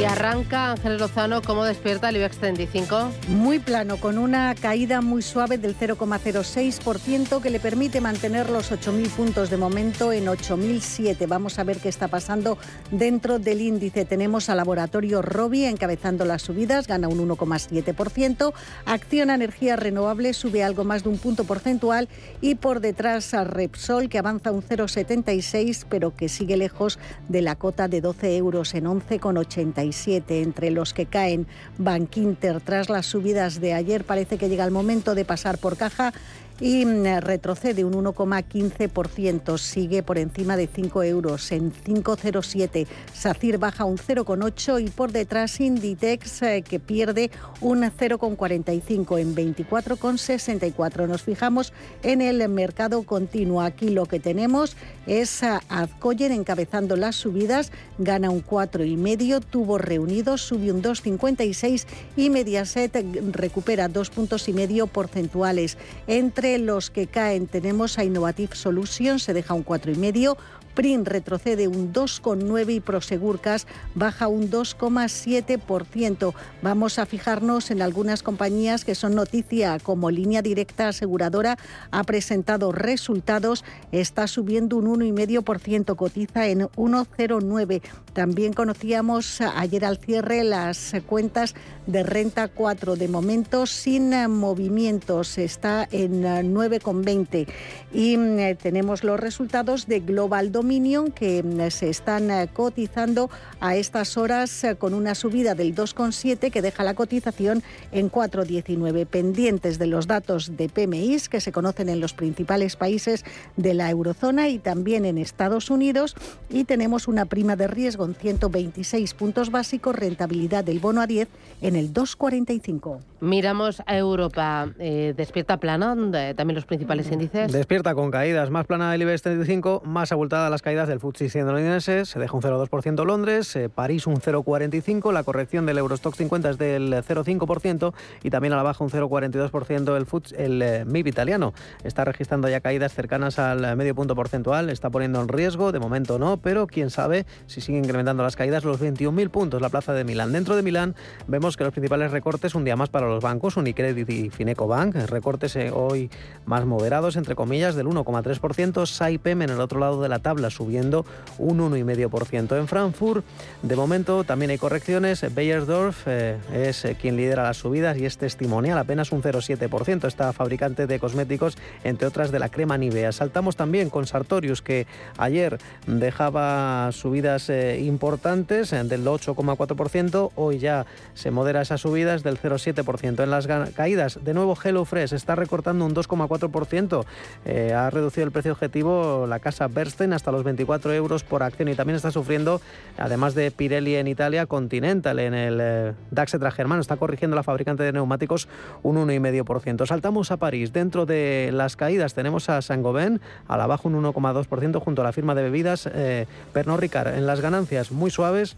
Y arranca Ángel Lozano, ¿cómo despierta el IBEX 35? Muy plano, con una caída muy suave del 0,06% que le permite mantener los 8.000 puntos de momento en 8.007. Vamos a ver qué está pasando dentro del índice. Tenemos a Laboratorio Robi encabezando las subidas, gana un 1,7%. Acciona Energía Renovable sube algo más de un punto porcentual y por detrás a Repsol que avanza un 0,76 pero que sigue lejos de la cota de 12 euros en 11,86 entre los que caen Bankinter tras las subidas de ayer. Parece que llega el momento de pasar por caja y mm, retrocede un 1,15%, sigue por encima de 5 euros en 5,07. SACIR baja un 0,8 y por detrás Inditex eh, que pierde un 0,45 en 24,64. Nos fijamos en el mercado continuo. Aquí lo que tenemos es a Azcoyer encabezando las subidas, gana un 4,5, tuvo reunidos, sube un 2,56 y Mediaset recupera dos puntos y medio porcentuales. Entre los que caen. Tenemos a Innovative Solutions, se deja un 4,5%, PRIN retrocede un 2,9% y Prosegurcas baja un 2,7%. Vamos a fijarnos en algunas compañías que son noticia, como Línea Directa Aseguradora ha presentado resultados, está subiendo un 1,5%, cotiza en 1,09. También conocíamos ayer al cierre las cuentas de Renta 4, de momento sin movimientos, está en 9,20. Y mm, tenemos los resultados de Global Dominio que mm, se están eh, cotizando a estas horas eh, con una subida del 2,7 que deja la cotización en 4,19. Pendientes de los datos de PMI que se conocen en los principales países de la eurozona y también en Estados Unidos. Y tenemos una prima de riesgo en 126 puntos básicos, rentabilidad del bono a 10 en el 2,45. Miramos a Europa. Eh, despierta plana, también los principales índices. Despierta con caídas más plana del IBEX 35, más abultada la caídas del FTSE 100 londinense, se deja un 0,2% Londres, eh, París un 0,45%, la corrección del Eurostock 50 es del 0,5% y también a la baja un 0,42% el, el eh, MIB italiano. Está registrando ya caídas cercanas al medio punto porcentual, está poniendo en riesgo, de momento no, pero quién sabe si sigue incrementando las caídas los 21.000 puntos la plaza de Milán. Dentro de Milán vemos que los principales recortes un día más para los bancos, Unicredit y Fineco Bank, recortes eh, hoy más moderados, entre comillas, del 1,3%, Saipem en el otro lado de la tabla subiendo un 1,5%. En Frankfurt, de momento, también hay correcciones. Beyersdorf eh, es eh, quien lidera las subidas y es testimonial, apenas un 0,7%. Esta fabricante de cosméticos, entre otras de la crema Nivea. Saltamos también con Sartorius, que ayer dejaba subidas eh, importantes del 8,4%. Hoy ya se modera esas subidas del 0,7%. En las caídas, de nuevo HelloFresh está recortando un 2,4%. ha reducido el precio objetivo la casa Bernstein hasta los 24 euros por acción y también está sufriendo, además de Pirelli en Italia, Continental en el eh, DAX germano. Está corrigiendo la fabricante de neumáticos un 1,5%. Saltamos a París. Dentro de las caídas tenemos a Saint-Gobain a la baja un 1,2% junto a la firma de bebidas eh, Pernod Ricard. En las ganancias muy suaves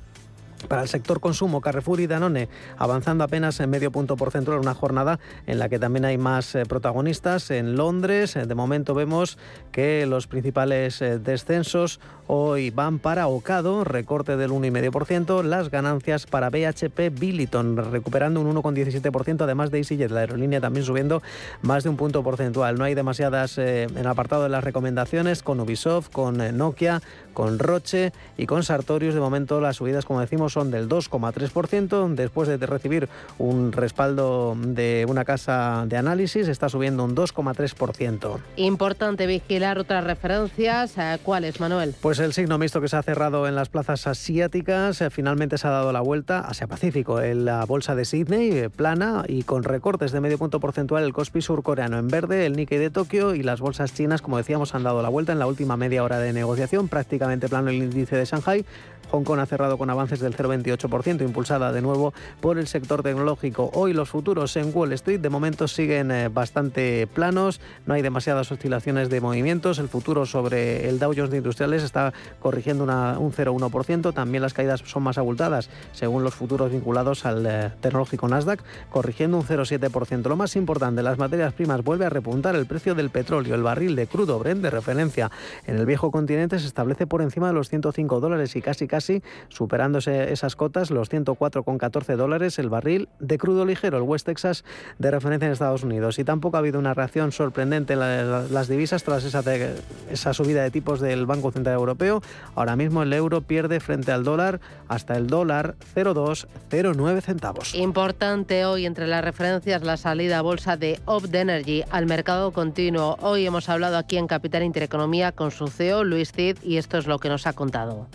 para el sector consumo, Carrefour y Danone avanzando apenas en medio punto porcentual, una jornada en la que también hay más eh, protagonistas. En Londres, eh, de momento vemos que los principales eh, descensos hoy van para Ocado, recorte del 1,5%, las ganancias para BHP Billiton recuperando un 1,17%, además de EasyJet, la aerolínea también subiendo más de un punto porcentual. No hay demasiadas en el apartado de las recomendaciones con Ubisoft, con Nokia, con Roche y con Sartorius. De momento las subidas, como decimos, son del 2,3%. Después de recibir un respaldo de una casa de análisis, está subiendo un 2,3%. Importante vigilar otras referencias. ¿Cuáles, Manuel? Pues el signo mixto que se ha cerrado en las plazas asiáticas eh, finalmente se ha dado la vuelta Asia-Pacífico. En la bolsa de Sydney, eh, plana y con recortes de medio punto porcentual, el Kospi surcoreano en verde, el Nikkei de Tokio y las bolsas chinas, como decíamos, han dado la vuelta en la última media hora de negociación. Prácticamente plano el índice de Shanghai, Hong Kong ha cerrado con avances del 0,28%, impulsada de nuevo por el sector tecnológico. Hoy los futuros en Wall Street de momento siguen eh, bastante planos, no hay demasiadas oscilaciones de movimientos. El futuro sobre el Dow Jones de Industriales está corrigiendo un 0,1%. También las caídas son más abultadas, según los futuros vinculados al eh, tecnológico Nasdaq, corrigiendo un 0,7%. Lo más importante, las materias primas vuelve a repuntar el precio del petróleo. El barril de crudo Brent de referencia en el viejo continente se establece por encima de los 105 dólares y casi casi superándose esas cotas, los 104,14 dólares el barril de crudo ligero, el West Texas de referencia en Estados Unidos. Y tampoco ha habido una reacción sorprendente en las divisas tras esa, subida de tipos del Banco Central Europeo. Ahora mismo el euro pierde frente al dólar hasta el dólar 0,209 centavos. Importante hoy entre las referencias la salida a bolsa de Opt Energy al mercado continuo. Hoy hemos hablado aquí en Capital Intereconomía con su CEO Luis Cid y esto es lo que nos ha contado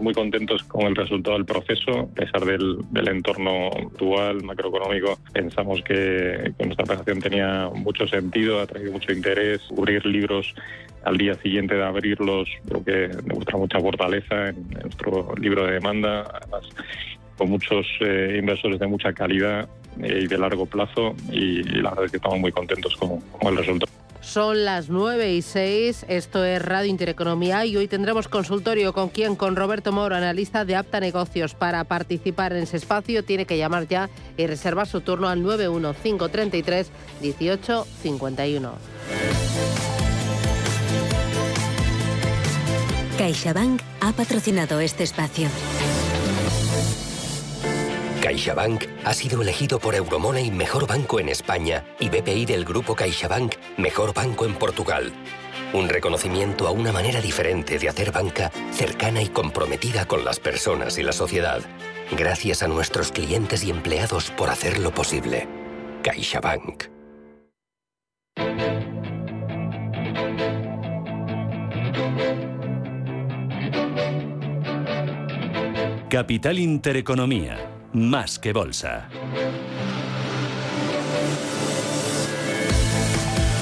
muy contentos con el resultado del proceso. A pesar del, entorno actual macroeconómico, pensamos que, nuestra operación tenía mucho sentido, ha traído mucho interés. Cubrir libros al día siguiente de abrirlos creo que demuestra mucha fortaleza en, nuestro libro de demanda. Además, con muchos eh, inversores de mucha calidad eh, y de largo plazo y, la verdad es que estamos muy contentos con el resultado. Son las 9 y 6, esto es Radio Intereconomía y hoy tendremos consultorio con quien, con Roberto Moro, analista de Apta Negocios. Para participar en ese espacio tiene que llamar ya y reservar su turno al 91533 1851. CaixaBank ha patrocinado este espacio. CaixaBank ha sido elegido por Euromoney Mejor Banco en España y BPI del Grupo CaixaBank Mejor Banco en Portugal. Un reconocimiento a una manera diferente de hacer banca cercana y comprometida con las personas y la sociedad. Gracias a nuestros clientes y empleados por hacerlo posible. CaixaBank. Capital Intereconomía más que bolsa.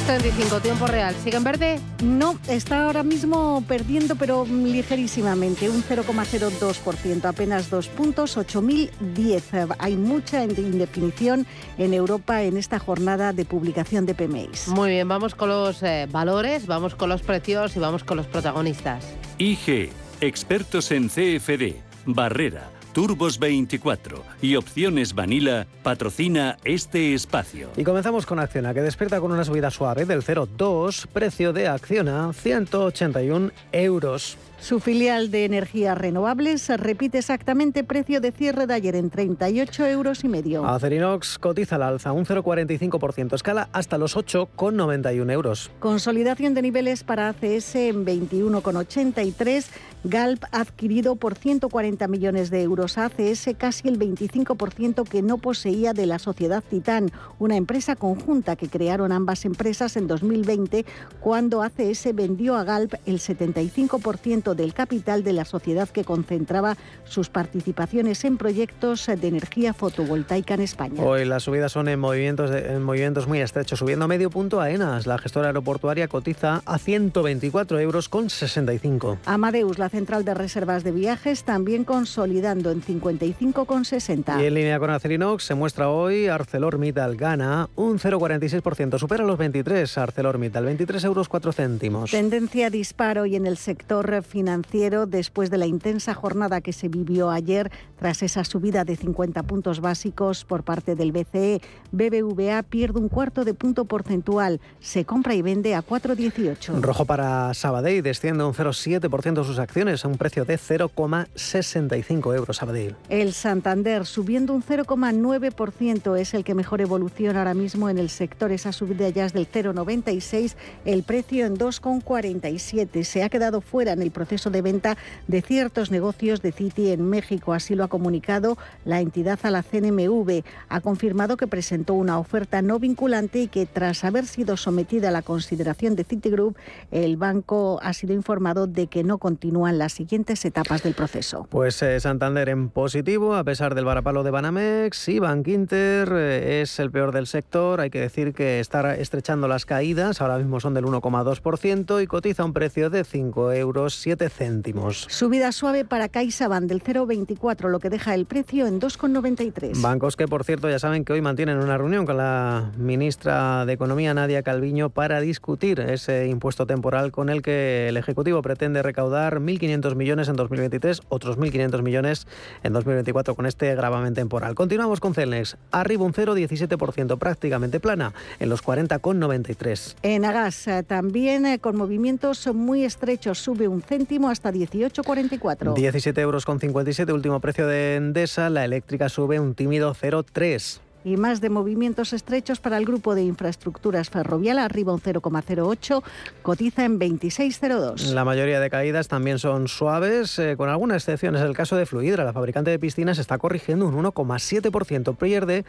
35, tiempo real. ¿Sigue en verde? No, está ahora mismo perdiendo, pero ligerísimamente, un 0,02%, apenas dos puntos, 8.010. Hay mucha indefinición en Europa en esta jornada de publicación de PMIs. Muy bien, vamos con los eh, valores, vamos con los precios y vamos con los protagonistas. IG, expertos en CFD, Barrera. Turbos 24 y Opciones Vanilla patrocina este espacio. Y comenzamos con Acciona, que despierta con una subida suave del 0,2, precio de Acciona 181 euros. Su filial de energías renovables repite exactamente precio de cierre de ayer en 38 euros y medio. Acerinox cotiza al alza un 0,45%, escala hasta los 8,91 euros. Consolidación de niveles para ACS en 21,83. Galp adquirido por 140 millones de euros a ACS, casi el 25% que no poseía de la sociedad Titán, una empresa conjunta que crearon ambas empresas en 2020 cuando ACS vendió a Galp el 75% del capital de la sociedad que concentraba sus participaciones en proyectos de energía fotovoltaica en España. Hoy las subidas son en movimientos, en movimientos muy estrechos, subiendo medio punto a ENAS. La gestora aeroportuaria cotiza a 124 euros con 65. Amadeus, la central de reservas de viajes, también consolidando en 55,60. Y en línea con Acerinox se muestra hoy ArcelorMittal gana un 0,46%, supera los 23 ArcelorMittal, 23 euros 4 céntimos. Tendencia disparo y en el sector financiero financiero después de la intensa jornada que se vivió ayer tras esa subida de 50 puntos básicos por parte del BCE. BBVA pierde un cuarto de punto porcentual, se compra y vende a 4,18. Rojo para Sabadell, desciende un 0,7% sus acciones a un precio de 0,65 euros Sabadell. El Santander subiendo un 0,9% es el que mejor evoluciona ahora mismo en el sector. Esa subida ya es del 0,96, el precio en 2,47. Se ha quedado fuera en el proceso de venta de ciertos negocios de Citi en México. Así lo ha comunicado la entidad a la CNMV. Ha confirmado que presentó una oferta no vinculante y que tras haber sido sometida a la consideración de Citigroup, el banco ha sido informado de que no continúan las siguientes etapas del proceso. Pues eh, Santander en positivo, a pesar del varapalo de Banamex y Bank Inter eh, es el peor del sector. Hay que decir que está estrechando las caídas, ahora mismo son del 1,2% y cotiza un precio de 5 euros 7 céntimos. Subida suave para CaixaBank del 0,24, lo que deja el precio en 2,93. Bancos que, por cierto, ya saben que hoy mantienen una reunión con la ministra de Economía, Nadia Calviño, para discutir ese impuesto temporal con el que el Ejecutivo pretende recaudar 1.500 millones en 2023, otros 1.500 millones en 2024 con este gravamen temporal. Continuamos con Celnex. Arriba un 0,17%, prácticamente plana, en los 40,93. En Agas eh, también eh, con movimientos muy estrechos, sube un céntimo hasta 18,44. 17 euros con 57, último precio de Endesa. La eléctrica sube un tímido 0,3 y más de movimientos estrechos para el grupo de infraestructuras ferrovial, arriba un 0,08, cotiza en 26,02. La mayoría de caídas también son suaves, eh, con algunas excepciones. El caso de Fluidra, la fabricante de piscinas, está corrigiendo un 1,7%, pierde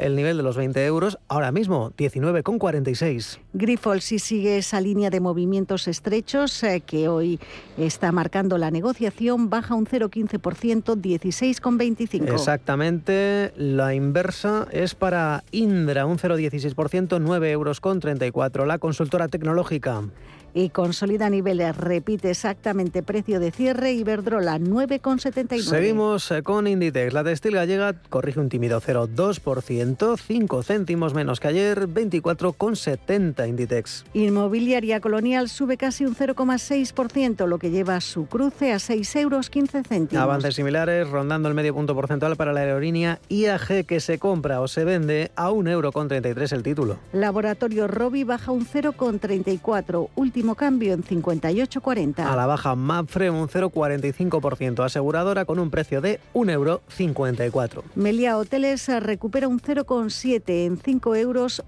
el nivel de los 20 euros, ahora mismo 19,46. Grifols sí sigue esa línea de movimientos estrechos eh, que hoy está marcando la negociación, baja un 0,15%, 16,25. Exactamente, la inversa es para Indra, un 0,16%, 9 euros con 34. La consultora tecnológica y consolida niveles. Repite exactamente precio de cierre Iberdrola 9,79. Seguimos eh, con Inditex. La textil gallega corrige un tímido 0,2%, 5 céntimos menos que ayer, 24,70 Inditex. Inmobiliaria Colonial sube casi un 0,6%, lo que lleva su cruce a 6 euros 15 céntimos. Avances similares, rondando el medio punto porcentual para la aerolínea IAG que se compra o se vende a 1,33 euro el título. Laboratorio Robi baja un 0,34, último cambio en 58,40. A la baja Mapfre un 0,45%, aseguradora con un precio de 1,54 euro. Melia Hoteles recupera un 0,7 en 5,85 euros,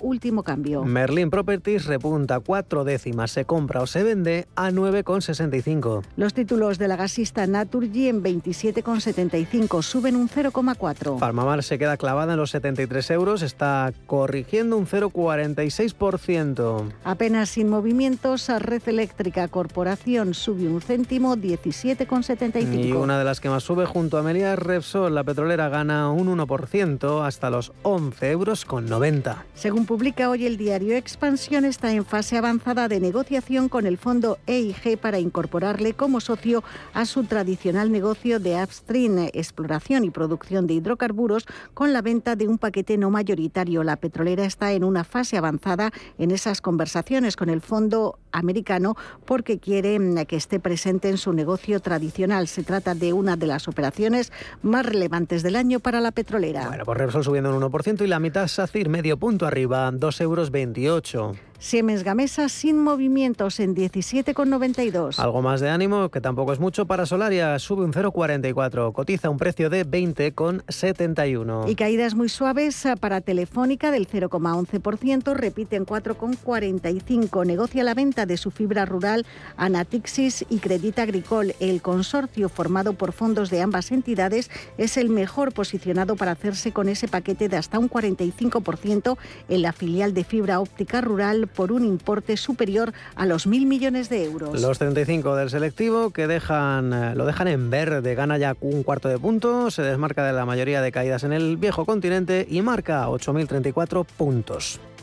último cambio. Merlin Properties repunta cuatro décimas, se compra o se vende a 9,65. Los títulos de la gasista Naturgy en 27,75 suben un 0,4. Farmamar se queda clavada en los 73 euros, está corrigiendo un 0,46%. Apenas sin movimientos, a Red Eléctrica Corporación sube un céntimo, 17,75. Y una de las que más sube junto a Melia es Repsol. La petrolera gana un 1% hasta los 11 euros con 90. Según publica hoy el diario Expansión, está en fase avanzada de negociación con el fondo EIG para incorporarle como socio a su tradicional negocio de upstream, exploración y producción de hidrocarburos, con la venta de un paquete no mayoritario. La petrolera está en una fase avanzada en esas conversaciones con el fondo americano porque quiere mm, que esté presente en su negocio tradicional. Se trata de una de las operaciones más relevantes del año para la petrolera. Bueno, pues Repsol subiendo un 1% y la mitad SACIR medio punto arriba, 2,28 euros. Siemens Gamesa sin movimientos en 17,92. Algo más de ánimo, que tampoco es mucho para Solaria, sube un 0,44, cotiza un precio de 20,71. Y caídas muy suaves eh, para Telefónica del 0,11%, repite en 4,45. Negocia la venta de su fibra rural a Natixis y Credit Agricole. El consorcio formado por fondos de ambas entidades es el mejor posicionado para hacerse con ese paquete de hasta un 45% en la filial de fibra óptica rural por un importe superior a los mil millones de euros. Los 35 del selectivo que dejan, eh, lo dejan en verde, gana ya un cuarto de punto, se desmarca de la mayoría de caídas en el viejo continente y marca 8.034 puntos.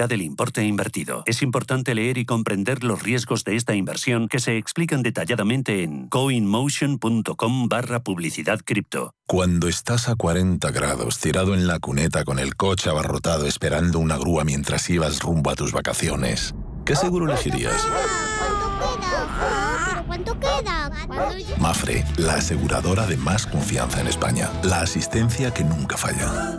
totalidad del importe invertido. Es importante leer y comprender los riesgos de esta inversión que se explican detalladamente en coinmotion.com barra publicidad cripto. Cuando estás a 40 grados tirado en la cuneta con el coche abarrotado esperando una grúa mientras ibas rumbo a tus vacaciones, ¿qué seguro elegirías? ¿Cuánto queda? Mafre, la aseguradora de más confianza en España. La asistencia que nunca falla.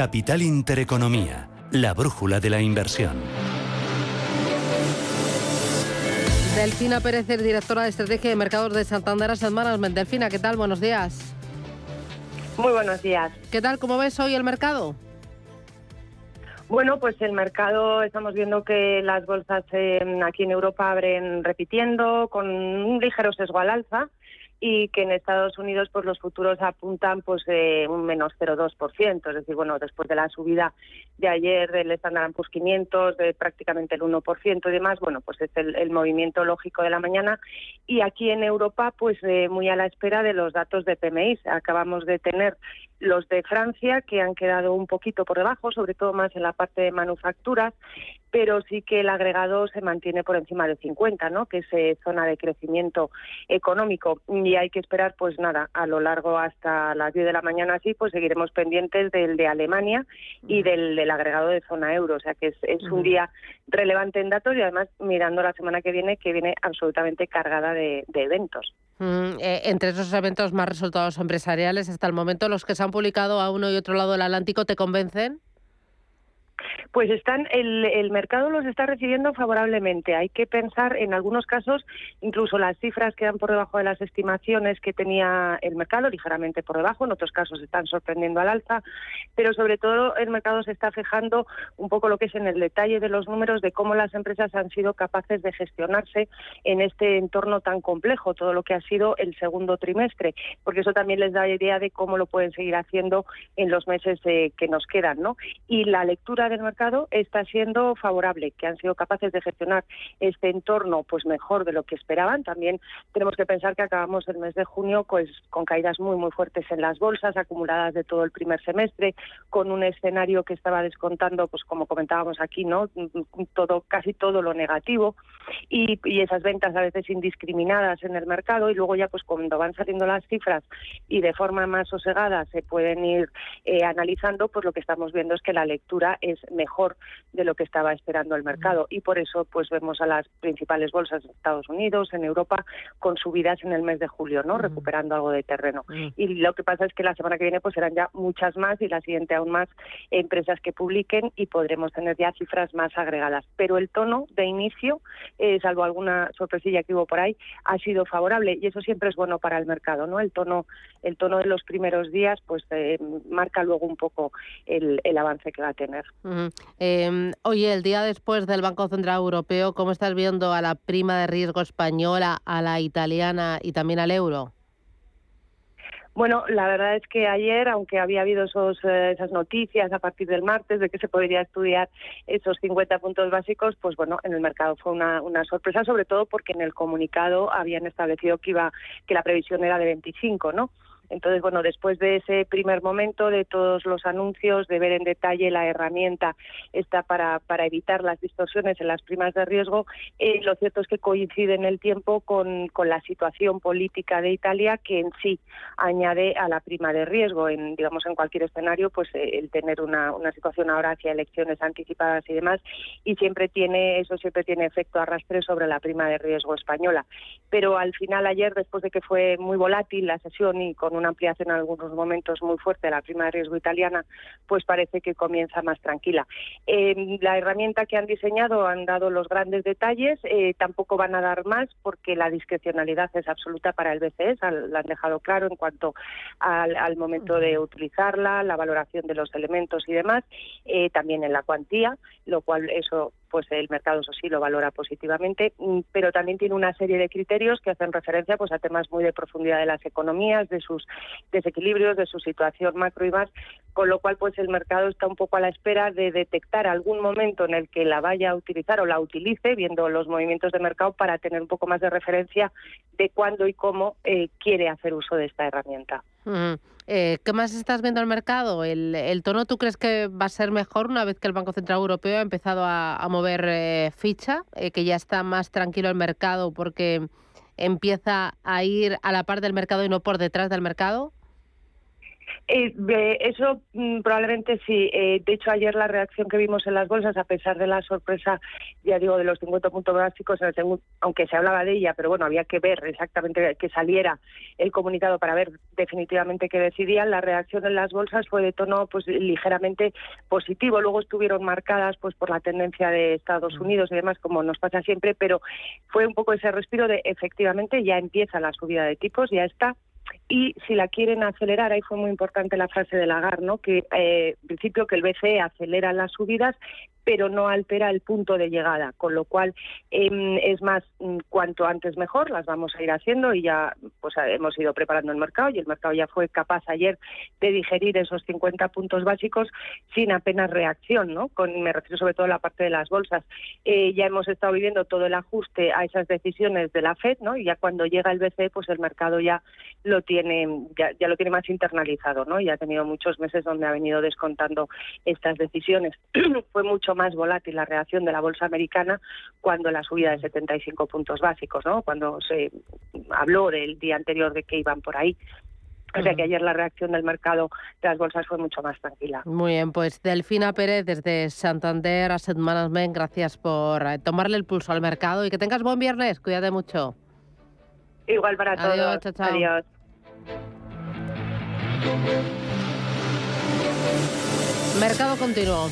Capital Intereconomía, la brújula de la inversión. Delfina Pérez, es directora de Estrategia de Mercados de Santander Asset Management. Delfina, ¿qué tal? Buenos días. Muy buenos días. ¿Qué tal? ¿Cómo ves hoy el mercado? Bueno, pues el mercado estamos viendo que las bolsas eh, aquí en Europa abren repitiendo con un ligero sesgo al alza y que en Estados Unidos pues los futuros apuntan pues un menos 0,2%, es decir, bueno, después de la subida de ayer del Standard Poor's 500 de prácticamente el 1% y demás, bueno, pues es el, movimiento lógico de la mañana y aquí en Europa pues eh, muy a la espera de los datos de PMI. Acabamos de tener los de Francia que han quedado un poquito por debajo, sobre todo más en la parte de manufacturas, pero sí que el agregado se mantiene por encima de 50, ¿no? que es eh, zona de crecimiento económico. Y hay que esperar, pues nada, a lo largo hasta las 10 de la mañana, así, pues seguiremos pendientes del de Alemania y del, del agregado de zona euro. O sea que es, es un día relevante en datos y además mirando la semana que viene, que viene absolutamente cargada de, eventos. Eh, entre esos eventos más resultados empresariales hasta el momento, los que se han publicado a uno y otro lado del Atlántico, ¿te convencen? Pues están, el, el, mercado los está recibiendo favorablemente. Hay que pensar, en algunos casos, incluso las cifras quedan por debajo de las estimaciones que tenía el mercado, ligeramente por debajo, en otros casos están sorprendiendo al alza, pero sobre todo el mercado se está fijando un poco lo que es en el detalle de los números de cómo las empresas han sido capaces de gestionarse en este entorno tan complejo, todo lo que ha sido el segundo trimestre, porque eso también les da idea de cómo lo pueden seguir haciendo en los meses eh, que nos quedan, ¿no? Y la lectura del mercado está siendo favorable, que han sido capaces de gestionar este entorno pues mejor de lo que esperaban. También tenemos que pensar que acabamos el mes de junio pues con caídas muy muy fuertes en las bolsas acumuladas de todo el primer semestre, con un escenario que estaba descontando pues como comentábamos aquí, ¿no? todo casi todo lo negativo y, esas ventas a veces indiscriminadas en el mercado y luego ya pues cuando van saliendo las cifras y de forma más sosegada se pueden ir eh, analizando, pues lo que estamos viendo es que la lectura es mejor de lo que estaba esperando el mercado y por eso pues vemos a las principales bolsas de Estados Unidos, en Europa con subidas en el mes de julio, ¿no? Recuperando algo de terreno. Y lo que pasa es que la semana que viene pues serán ya muchas más y la siguiente aún más empresas que publiquen y podremos tener ya cifras más agregadas, pero el tono de inicio, eh, salvo alguna sorpresilla que hubo por ahí, ha sido favorable y eso siempre es bueno para el mercado, ¿no? El tono el tono de los primeros días pues eh, marca luego un poco el, el avance que va a tener. Eh, oye, el día después del Banco Central Europeo, ¿cómo estás viendo a la prima de riesgo española, a la italiana y también al euro? Bueno, la verdad es que ayer, aunque había habido esos, eh, esas noticias a partir del martes de que se podría estudiar esos 50 puntos básicos, pues bueno, en el mercado fue una, una sorpresa, sobre todo porque en el comunicado habían establecido que iba que la previsión era de 25, ¿no? Entonces, bueno, después de ese primer momento, de todos los anuncios, de ver en detalle la herramienta está para, para evitar las distorsiones en las primas de riesgo, eh, lo cierto es que coincide en el tiempo con, con la situación política de Italia que en sí añade a la prima de riesgo. En, digamos, en cualquier escenario, pues eh, el tener una, una situación ahora hacia elecciones anticipadas y demás, y siempre tiene, eso siempre tiene efecto arrastre sobre la prima de riesgo española. Pero al final ayer, después de que fue muy volátil la sesión y con una ampliación en algunos momentos muy fuerte de la prima de riesgo italiana, pues parece que comienza más tranquila. Eh, la herramienta que han diseñado han dado los grandes detalles, eh, tampoco van a dar más porque la discrecionalidad es absoluta para el BCE, la han dejado claro en cuanto al, momento de utilizarla, la valoración de los elementos y demás, eh, también en la cuantía, lo cual eso pues el mercado eso sí lo valora positivamente, mm, pero también tiene una serie de criterios que hacen referencia pues a temas muy de profundidad de las economías, de sus desequilibrios, de su situación macro y más, con lo cual pues el mercado está un poco a la espera de detectar algún momento en el que la vaya a utilizar o la utilice, viendo los movimientos de mercado para tener un poco más de referencia de cuándo y cómo eh, quiere hacer uso de esta herramienta. Eh, ¿Qué más estás viendo al mercado? ¿El, tono tú crees que va a ser mejor una vez que el Banco Central Europeo ha empezado a, mover eh, ficha, eh, que ya está más tranquilo el mercado porque empieza a ir a la par del mercado y no por detrás del mercado? Eh, eso mm, probablemente sí. Eh, de hecho, ayer la reacción que vimos en las bolsas, a pesar de la sorpresa, ya digo, de los 50 puntos básicos, aunque se hablaba de ella, pero bueno, había que ver exactamente que saliera el comunicado para ver definitivamente qué decidían. La reacción en las bolsas fue de tono pues ligeramente positivo. Luego estuvieron marcadas pues por la tendencia de Estados mm. Unidos y demás, como nos pasa siempre, pero fue un poco ese respiro de efectivamente ya empieza la subida de tipos, ya está y si la quieren acelerar, ahí fue muy importante la frase de Lagarde, ¿no? que eh, en principio que el BCE acelera las subidas pero no altera el punto de llegada, con lo cual em, es más mm, cuanto antes mejor, las vamos a ir haciendo y ya pues hemos ido preparando el mercado y el mercado ya fue capaz ayer de digerir esos 50 puntos básicos sin apenas reacción, ¿no? Con, me refiero sobre todo a la parte de las bolsas. Eh, ya hemos estado viviendo todo el ajuste a esas decisiones de la Fed, ¿no? Y ya cuando llega el BCE, pues el mercado ya lo tiene ya, ya lo tiene más internalizado, ¿no? Y ha tenido muchos meses donde ha venido descontando estas decisiones. fue mucho más volátil la reacción de la bolsa americana cuando la subida de 75 puntos básicos, ¿no? Cuando se habló del día anterior de que iban por ahí. O sea que ayer la reacción del mercado de las bolsas fue mucho más tranquila. Muy bien, pues Delfina Pérez desde Santander Asset Management, gracias por eh, tomarle el pulso al mercado y que tengas buen viernes. Cuídate mucho. Igual para todos. Adiós. Mercado continuo.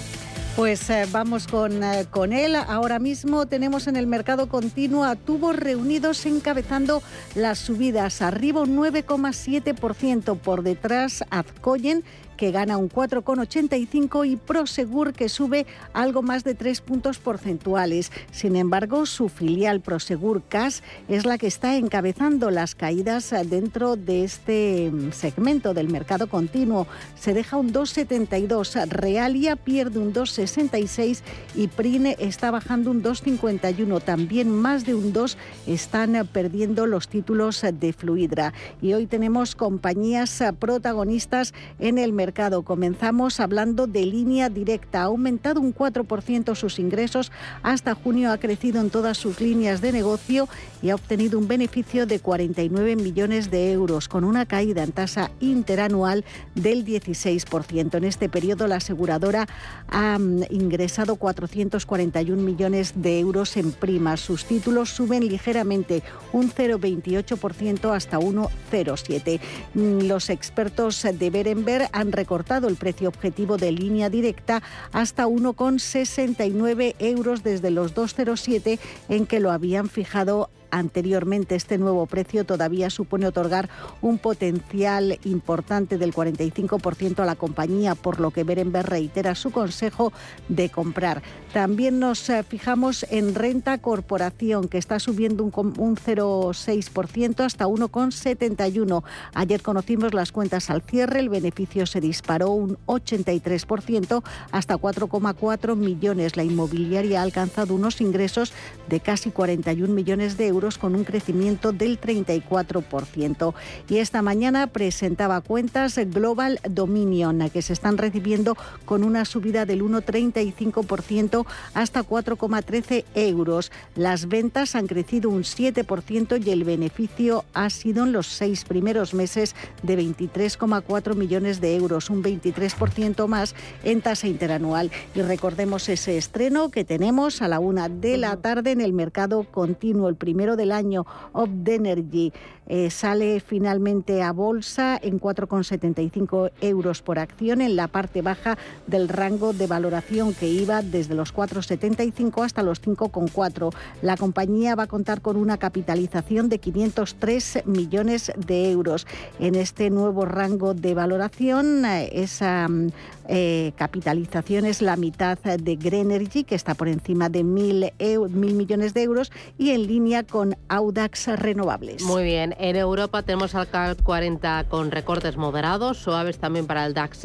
Pues eh, vamos con, eh, con, él. Ahora mismo tenemos en el mercado continuo a tubos reunidos encabezando las subidas. Arriba un 9,7%. Por detrás, Azcoyen que gana un 4,85 y Prosegur que sube algo más de 3 puntos porcentuales. Sin embargo, su filial Prosegur Cash es la que está encabezando las caídas dentro de este segmento del mercado continuo. Se deja un 2,72, Realia pierde un 2,66 y Prine está bajando un 2,51. También más de un 2 están perdiendo los títulos de Fluidra. Y hoy tenemos compañías protagonistas en el mercado Comenzamos hablando de línea directa. Ha aumentado un 4% sus ingresos. Hasta junio ha crecido en todas sus líneas de negocio y ha obtenido un beneficio de 49 millones de euros, con una caída en tasa interanual del 16%. En este periodo, la aseguradora ha mm, ingresado 441 millones de euros en primas. Sus títulos suben ligeramente, un 0,28% hasta 1,07. Mm, los expertos de Berenberg han recortado el precio objetivo de línea directa hasta 1,69 euros desde los 2,07 en que lo habían fijado anteriormente. Este nuevo precio todavía supone otorgar un potencial importante del 45% a la compañía, por lo que Berenberg reitera su consejo de comprar. También nos eh, fijamos en renta corporación, que está subiendo un, un 0,6% hasta 1,71. Ayer conocimos las cuentas al cierre, el beneficio se disparó un 83% hasta 4,4 millones. La inmobiliaria ha alcanzado unos ingresos de casi 41 millones de euros euros con un crecimiento del 34%. Y esta mañana presentaba cuentas Global Dominion, que se están recibiendo con una subida del 1,35% hasta 4,13 euros. Las ventas han crecido un 7% y el beneficio ha sido en los seis primeros meses de 23,4 millones de euros, un 23% más en tasa interanual. Y recordemos ese estreno que tenemos a la una de la tarde en el mercado continuo, el primero del año, Opdenergy. Eh, sale finalmente a bolsa en 4,75 euros por acción en la parte baja del rango de valoración que iba desde los 4,75 hasta los 5,4. La compañía va a contar con una capitalización de 503 millones de euros. En este nuevo rango de valoración, eh, esa mm, eh, capitalización es la mitad de Greenergy, que está por encima de mil, mil millones de euros, y en línea con Audax Renovables. Muy bien. En Europa tenemos al CAC 40 con recortes moderados, suaves también para el DAX,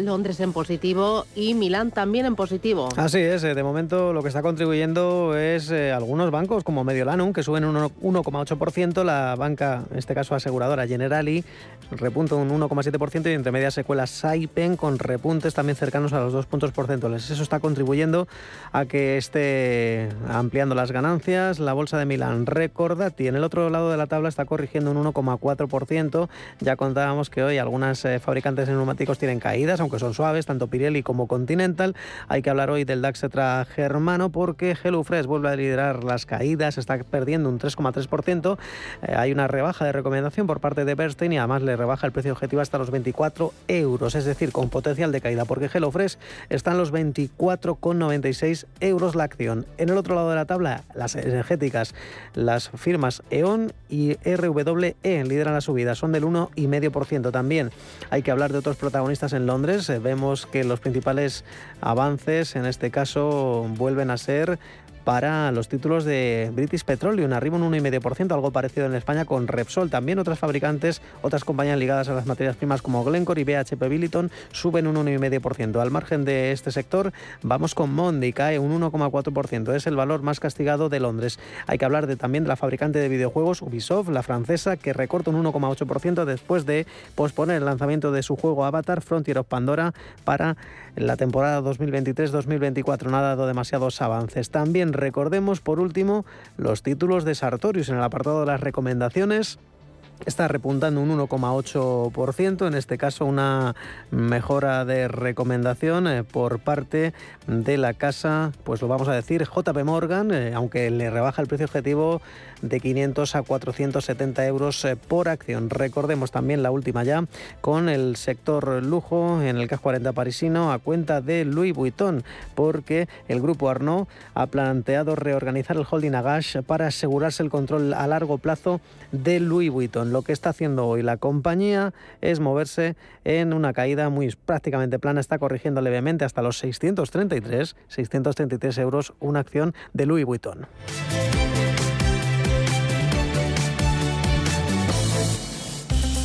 Londres en positivo y Milán también en positivo. Así es, eh, de momento lo que está contribuyendo es eh, algunos bancos como Mediolanum que suben un 1,8%, la banca, en este caso aseguradora Generali, repunta un 1,7% y entre medias secuelas Saipen con también cercanos a los dos puntos porcentuales. Eso está contribuyendo a que esté ampliando las ganancias. La bolsa de Milán recorda y en el otro lado de la tabla está corrigiendo un 1,4%. Ya contábamos que hoy algunas eh, fabricantes de neumáticos tienen caídas, aunque son suaves, tanto Pirelli como Continental. Hay que hablar hoy del DAX germano porque HelloFresh vuelve a liderar las caídas, está perdiendo un 3,3%. Eh, hay una rebaja de recomendación por parte de Bernstein y además le rebaja el precio objetivo hasta los 24 euros, es decir, con potencial de caída, porque HelloFresh está en los 24,96 euros la acción. En el otro lado de la tabla, las energéticas, las firmas E.ON y RV E lideran la subida, son del 1,5% también. Hay que hablar de otros protagonistas en Londres. Eh, vemos que los principales avances, en este caso, vuelven a ser para los títulos de British Petroleum, arriba un 1,5%, algo parecido en España con Repsol. También otras fabricantes, otras compañías ligadas a las materias primas como Glencore y BHP Billiton suben un 1,5%. Al margen de este sector, vamos con Mondi, cae un 1,4%. Es el valor más castigado de Londres. Hay que hablar de, también de la fabricante de videojuegos Ubisoft, la francesa, que recorta un 1,8% después de posponer el lanzamiento de su juego Avatar Frontier of Pandora para la temporada 2023-2024. No ha dado demasiados avances. También recordemos, por último, los títulos de Sartorius en el apartado de las recomendaciones está repuntando un 1,8%, en este caso una mejora de recomendación eh, por parte de la casa, pues lo vamos a decir, JP Morgan, eh, aunque le rebaja el precio objetivo de 500 a 470 euros eh, por acción. Recordemos también la última ya con el sector lujo en el CAC 40 parisino a cuenta de Louis Vuitton, porque el grupo Arnaud ha planteado reorganizar el holding Agash para asegurarse el control a largo plazo de Louis Vuitton. Lo que está haciendo hoy la compañía es moverse en una caída muy prácticamente plana, está corrigiendo levemente hasta los 633, 633 euros una acción de Louis Vuitton.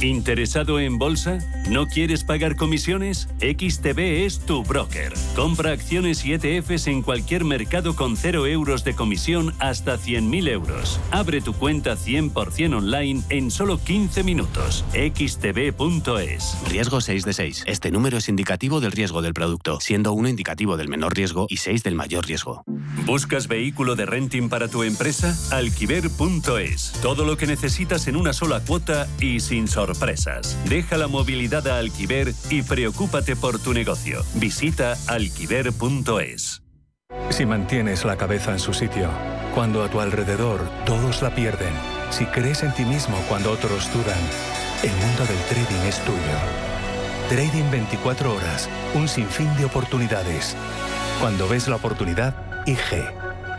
¿Interesado en bolsa? ¿No quieres pagar comisiones? XTB es tu broker. Compra acciones y ETFs en cualquier mercado con 0 euros de comisión hasta 100.000 euros. Abre tu cuenta 100% online en solo 15 minutos. xtb.es. Riesgo 6 de 6. Este número es indicativo del riesgo del producto, siendo 1 indicativo del menor riesgo y 6 del mayor riesgo. ¿Buscas vehículo de renting para tu empresa? Alquiver.es. Todo lo que necesitas en una sola cuota y sin sorpresa Deja la movilidad a Alquiver y preocúpate por tu negocio. Visita alquiver.es. Si mantienes la cabeza en su sitio, cuando a tu alrededor todos la pierden, si crees en ti mismo cuando otros dudan, el mundo del trading es tuyo. Trading 24 horas, un sinfín de oportunidades. Cuando ves la oportunidad, IG.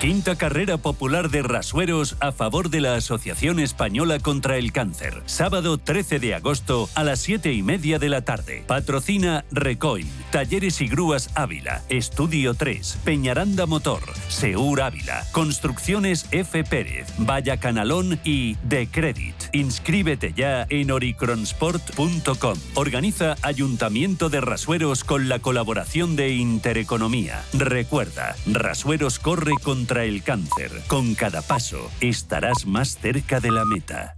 Quinta carrera popular de rasueros a favor de la Asociación Española contra el Cáncer. Sábado 13 de agosto a las 7 y media de la tarde. Patrocina Recoil, Talleres y Grúas Ávila, Estudio 3, Peñaranda Motor, Seur Ávila, Construcciones F. Pérez, Valla Canalón y The Credit. Inscríbete ya en oricronsport.com. Organiza Ayuntamiento de Rasueros con la colaboración de Intereconomía. Recuerda, Rasueros corre contra el cáncer. Con cada paso estarás más cerca de la meta.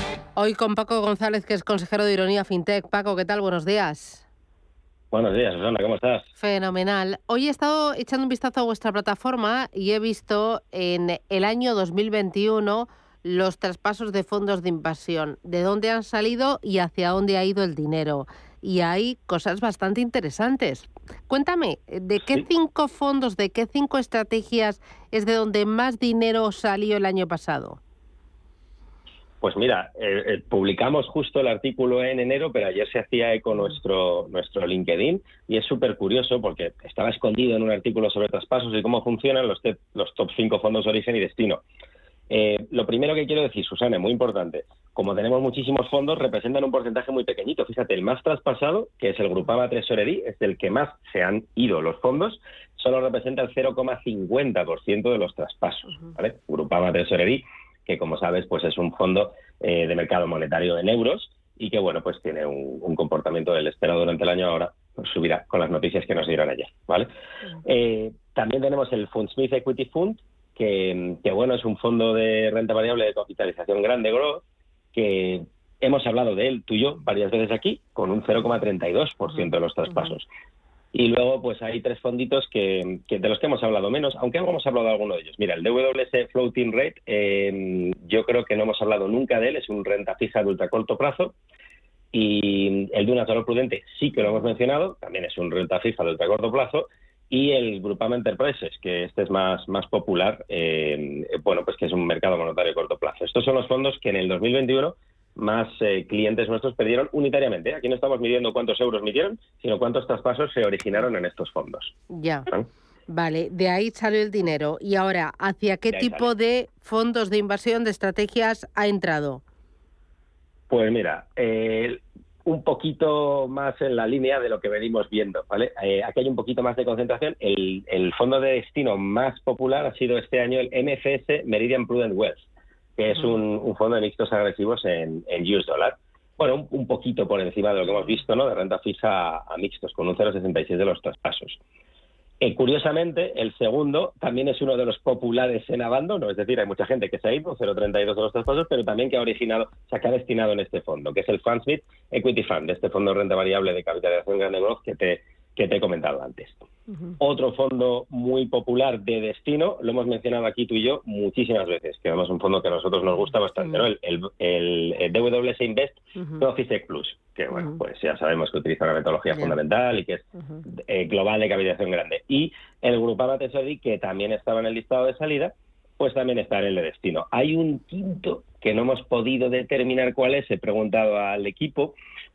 Hoy con Paco González, que es consejero de Ironía FinTech. Paco, ¿qué tal? Buenos días. Buenos días, Susana, ¿cómo estás? Fenomenal. Hoy he estado echando un vistazo a vuestra plataforma y he visto en el año 2021 los traspasos de fondos de inversión, de dónde han salido y hacia dónde ha ido el dinero. Y hay cosas bastante interesantes. Cuéntame, ¿de qué cinco fondos, de qué cinco estrategias es de donde más dinero salió el año pasado? Pues mira, eh, eh, publicamos justo el artículo en enero, pero ayer se hacía eco nuestro, nuestro LinkedIn y es súper curioso porque estaba escondido en un artículo sobre traspasos y cómo funcionan los, los top 5 fondos de origen y destino. Eh, lo primero que quiero decir, Susana, muy importante, como tenemos muchísimos fondos, representan un porcentaje muy pequeñito. Fíjate, el más traspasado, que es el Grupama Tresorería, es del que más se han ido los fondos, solo representa el 0,50% de los traspasos. ¿vale? Grupama Tresorería que como sabes, pues es un fondo eh, de mercado monetario en euros y que bueno, pues tiene un, comportamiento del esperado durante el año ahora, pues subirá con las noticias que nos dieron ayer, ¿vale? Eh, también tenemos el Fund Smith Equity Fund, que, bueno, es un fondo de renta variable de capitalización grande growth, que hemos hablado de él tú y yo varias veces aquí, con un 0,32% de los traspasos. Y luego, pues hay tres fonditos que, de los que hemos hablado menos, aunque hemos hablado de alguno de ellos. Mira, el DWS Floating Rate, em, yo creo que no hemos hablado nunca de él, es un renta fija de ultracorto plazo. Y el de sola prudente sí que lo hemos mencionado, también es un renta fija de ultracorto plazo. Y el Grupama Enterprises, que este es más, más popular, em, bueno, pues que es un mercado monetario de corto plazo. Estos son los fondos que en el 2021 más eh, clientes nuestros perdieron unitariamente. Aquí no estamos midiendo cuántos euros midieron, sino cuántos traspasos se originaron en estos fondos. Ya. Vale, de ahí salió el dinero. Y ahora, ¿hacia qué tipo de fondos de inversión, de estrategias ha entrado? Pues mira, eh, un poquito más en la línea de lo que venimos viendo. ¿vale? Eh, aquí hay un poquito más de concentración. El, el fondo de destino más popular ha sido este año el MFS Meridian Prudent Wealth que es un, fondo de mixtos agresivos en, en US dollar. Bueno, un, poquito por encima de lo que hemos visto, ¿no? De renta fija a, mixtos, con un 0,66 de los traspasos. Eh, curiosamente, el segundo también es uno de los populares en abandono, es decir, hay mucha gente que se ha ido, 0,32 de los traspasos, pero también que ha originado, se ha destinado en este fondo, que es el Fundsmith Equity Fund, este fondo de renta variable de capitalización grande growth que te, que te he comentado antes. Otro fondo muy popular de destino, lo hemos mencionado aquí tú y yo muchísimas veces, que además es un fondo que a nosotros nos gusta bastante, ¿no? el, el, DWS Invest Office Plus, que bueno, pues ya sabemos que utiliza una metodología fundamental y que es eh, global de capitalización grande. Y el Grupama Tesori, que también estaba en el listado de salida, pues también está en el de destino. Hay un quinto que no hemos podido determinar cuál es, he preguntado al equipo,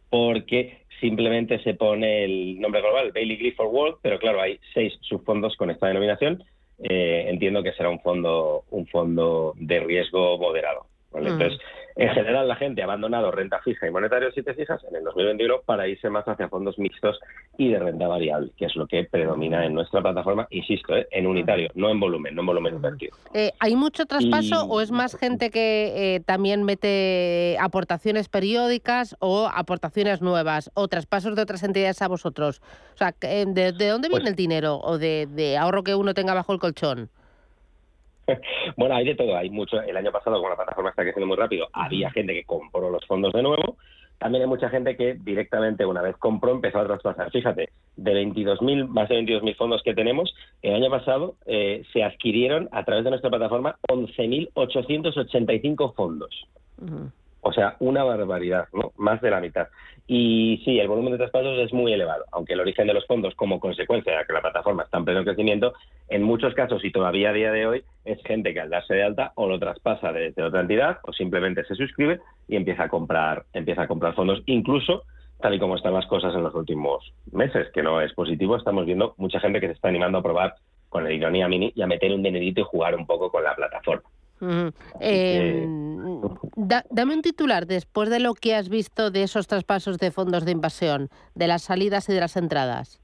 porque simplemente se pone el nombre global, Bailey Clifford World, pero claro, hay seis subfondos con esta denominación. Eh, entiendo que será un fondo, un fondo de riesgo moderado. Entonces, En general, la gente ha abandonado renta fija y monetario siete fijas en el 2021 para irse más hacia fondos mixtos y de renta variable, que es lo que predomina en nuestra plataforma, insisto, ¿eh? en unitario, no en volumen, no en volumen invertido. Eh, ¿Hay mucho traspaso o es más gente que eh, también mete aportaciones periódicas o aportaciones nuevas o traspasos de otras entidades a vosotros? O sea, ¿de, dónde viene pues el dinero o de ahorro que uno tenga bajo el colchón? Bueno, hay de todo. Hay mucho. El año pasado, con la plataforma está creciendo muy rápido, había gente que compró los fondos de nuevo. También hay mucha gente que directamente, una vez compró, empezó a traspasar. Fíjate, de 22.000, más de 22.000 fondos que tenemos, el año pasado eh, se adquirieron a través de nuestra plataforma 11.885 fondos. O sea, una barbaridad, ¿no? Más de la mitad. Y sí, el volumen de traspasos es muy elevado, aunque el origen de los fondos, como consecuencia de que la plataforma está en pleno crecimiento, en muchos casos y todavía a día de hoy es gente que al darse de alta o lo traspasa desde otra entidad o simplemente se suscribe y empieza a comprar, empieza a comprar fondos, incluso tal y como están las cosas en los últimos meses, que no es positivo, estamos viendo mucha gente que se está animando a probar con el Ironía Mini y a meter un dinerito y jugar un poco con la plataforma. Em, dame un titular después de lo que has visto de esos traspasos de fondos de invasión, de las salidas y de las entradas.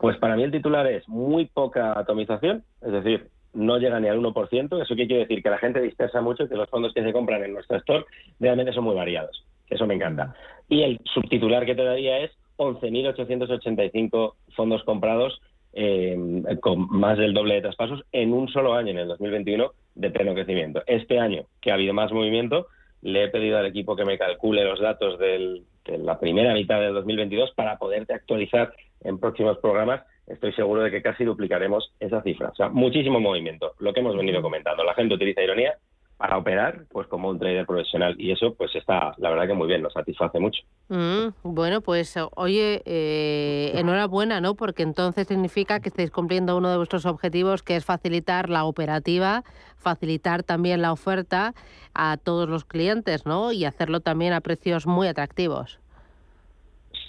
Pues para mí el titular es muy poca atomización, es decir, no llega ni al 1%. Eso quiere decir que la gente dispersa mucho y que los fondos que se compran en nuestro store realmente son muy variados. Eso me encanta. Y el subtitular que te daría es 11.885 fondos comprados eh, con más del doble de traspasos en un solo año, en el 2021, de pleno crecimiento. Este año, que ha habido más movimiento, le he pedido al equipo que me calcule los datos de la primera mitad del 2022 para poderte actualizar en próximos programas. Estoy seguro de que casi duplicaremos esa cifra. O sea, muchísimo movimiento. Lo que hemos venido comentando. La gente utiliza ironía para operar pues como un trader profesional. Y eso pues está la verdad que muy bien nos satisface mucho. Mm, bueno pues oye eh, enhorabuena no porque entonces significa que estáis cumpliendo uno de vuestros objetivos que es facilitar la operativa facilitar también la oferta a todos los clientes no y hacerlo también a precios muy atractivos.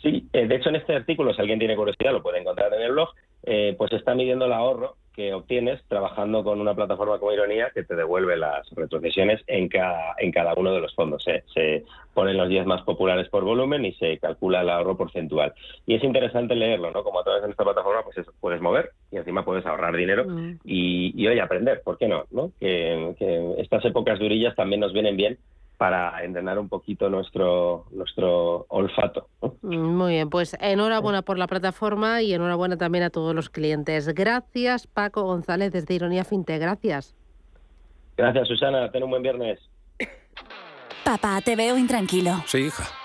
Sí eh, de hecho en este artículo si alguien tiene curiosidad lo puede encontrar en el blog eh, pues está midiendo el ahorro que obtienes trabajando con una plataforma como Ironía que te devuelve las retrocesiones en cada, en cada uno de los fondos. Se ponen los 10 más populares por volumen y se calcula el ahorro porcentual. Y es interesante leerlo, ¿no? Como a través de esta plataforma pues eso, puedes mover y encima puedes ahorrar dinero mm. y, y hoy aprender, ¿por qué no? ¿no? Que, que estas épocas durillas también nos vienen bien para entrenar un poquito nuestro, nuestro olfato. Muy bien, pues enhorabuena por la plataforma y enhorabuena también a todos los clientes. Gracias, Paco González, desde Ironía Finte. Gracias. Gracias, Susana. Ten un buen viernes. Papá, te veo intranquilo. Sí, hija.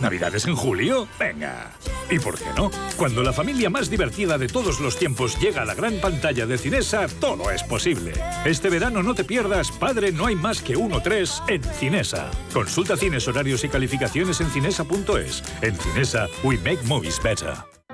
¿Navidades en julio? Venga. ¿Y por qué no? Cuando la familia más divertida de todos los tiempos llega a la gran pantalla de Cinesa, todo es posible. Este verano no te pierdas Padre No hay más que uno tres en Cinesa. Consulta cines, horarios y calificaciones en cinesa.es. En Cinesa, we make movies better.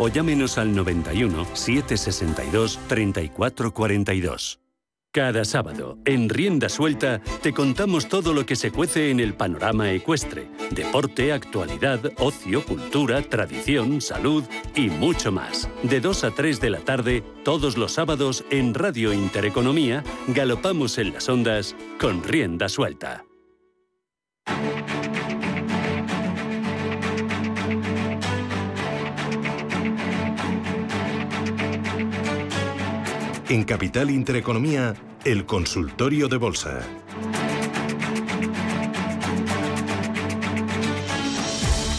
o llámenos al 91 762 3442. Cada sábado, en Rienda Suelta, te contamos todo lo que se cuece en el panorama ecuestre. Deporte, actualidad, ocio, cultura, tradición, salud y mucho más. De 2 a 3 de la tarde, todos los sábados, en Radio Intereconomía, galopamos en las ondas con Rienda Suelta. En Capital Intereconomía, el consultorio de bolsa.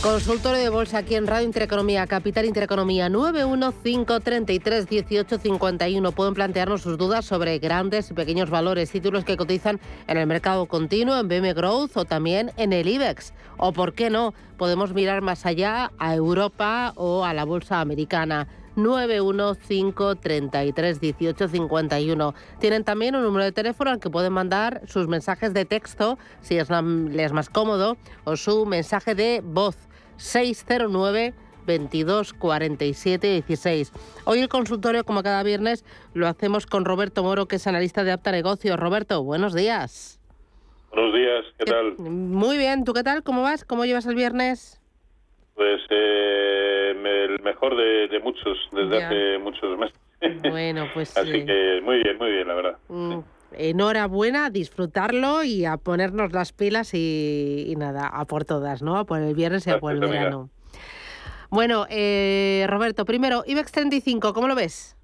Consultorio de bolsa aquí en Radio Intereconomía, Capital Intereconomía 915331851. Pueden plantearnos sus dudas sobre grandes y pequeños valores, títulos que cotizan en el mercado continuo, en BM Growth o también en el IBEX. O por qué no, podemos mirar más allá a Europa o a la bolsa americana. 915331851. Tienen también un número de teléfono al que pueden mandar sus mensajes de texto, si es, les más cómodo, o su mensaje de voz. 609 22 47 16. Hoy el consultorio, como cada viernes, lo hacemos con Roberto Moro, que es analista de Apta Negocios. Roberto, buenos días. Buenos días, ¿qué tal? Muy bien, ¿tú qué tal? ¿Cómo vas? ¿Cómo llevas el viernes? Pues eh, el mejor de, muchos, desde hace muchos meses. Bueno, pues... Así que muy bien, muy bien, la verdad. Mm, enhorabuena, a disfrutarlo y a ponernos las pilas y, nada, a por todas, ¿no? A por el viernes y a por el verano. Bueno, eh, Roberto, primero, IBEX 35, ¿cómo lo ves?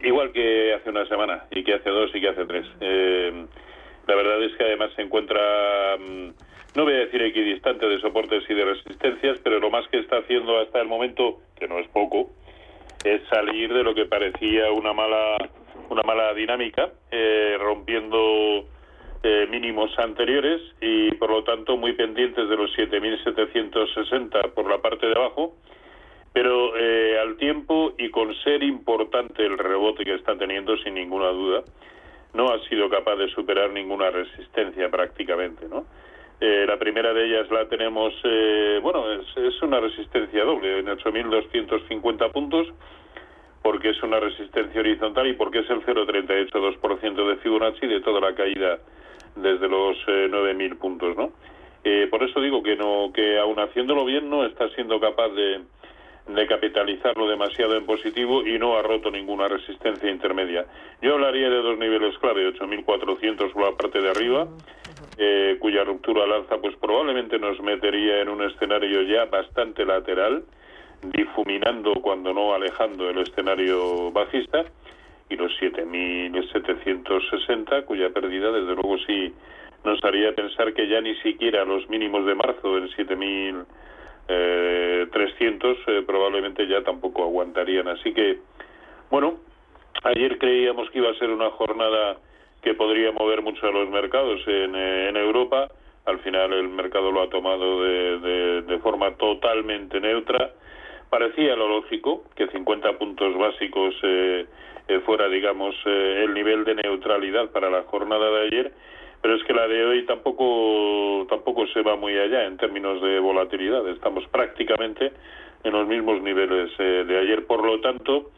Igual que hace una semana, y que hace dos, y que hace tres. Eh, la verdad es que además se encuentra... Mm, no voy a decir equidistante de soportes y de resistencias, pero lo más que está haciendo hasta el momento, que no es poco, es salir de lo que parecía una mala una mala dinámica, eh, rompiendo eh, mínimos anteriores y por lo tanto muy pendientes de los 7.760 por la parte de abajo, pero eh, al tiempo y con ser importante el rebote que está teniendo sin ninguna duda, no ha sido capaz de superar ninguna resistencia prácticamente, ¿no? Eh, la primera de ellas la tenemos, eh, bueno, es, una resistencia doble, en 8.250 puntos, porque es una resistencia horizontal y porque es el 0,382% de Fibonacci de toda la caída desde los 9.000 eh, puntos, ¿no? por eso digo que no, que aun haciéndolo bien no está siendo capaz de, de capitalizarlo demasiado en positivo y no ha roto ninguna resistencia intermedia. Yo hablaría de dos niveles clave, 8.400 por la parte de arriba, eh, cuya ruptura al alza pues probablemente nos metería en un escenario ya bastante lateral, difuminando cuando no alejando el escenario bajista, y los 7.760, cuya pérdida desde luego sí nos haría pensar que ya ni siquiera los mínimos de marzo del 7.000 eh, 300 eh, probablemente ya tampoco aguantarían. Así que, bueno, ayer creíamos que iba a ser una jornada que podría mover mucho a los mercados en, eh, Europa. Al final el mercado lo ha tomado de, de, forma totalmente neutra. Parecía lo lógico que 50 puntos básicos eh, eh, fuera, digamos, el nivel de neutralidad para la jornada de ayer pero es que la de hoy tampoco tampoco se va muy allá en términos de volatilidad. Estamos prácticamente en los mismos niveles eh, de ayer. Por lo tanto,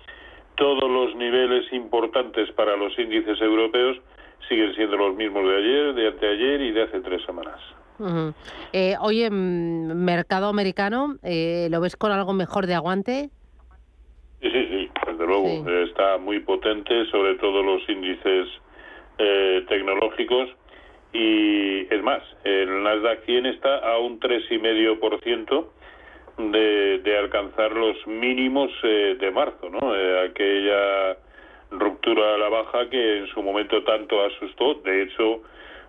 todos los niveles importantes para los índices europeos siguen siendo los mismos de ayer, de anteayer y de hace tres semanas. Eh, oye, mercado americano, eh, ¿lo ves con algo mejor de aguante? Sí, sí, sí, desde luego. Está muy potente, sobre todo los índices tecnológicos y es más, el Nasdaq 100 está a un 3,5% de, de alcanzar los mínimos eh, de marzo, ¿no? Eh, aquella ruptura a la baja que en su momento tanto asustó, de hecho,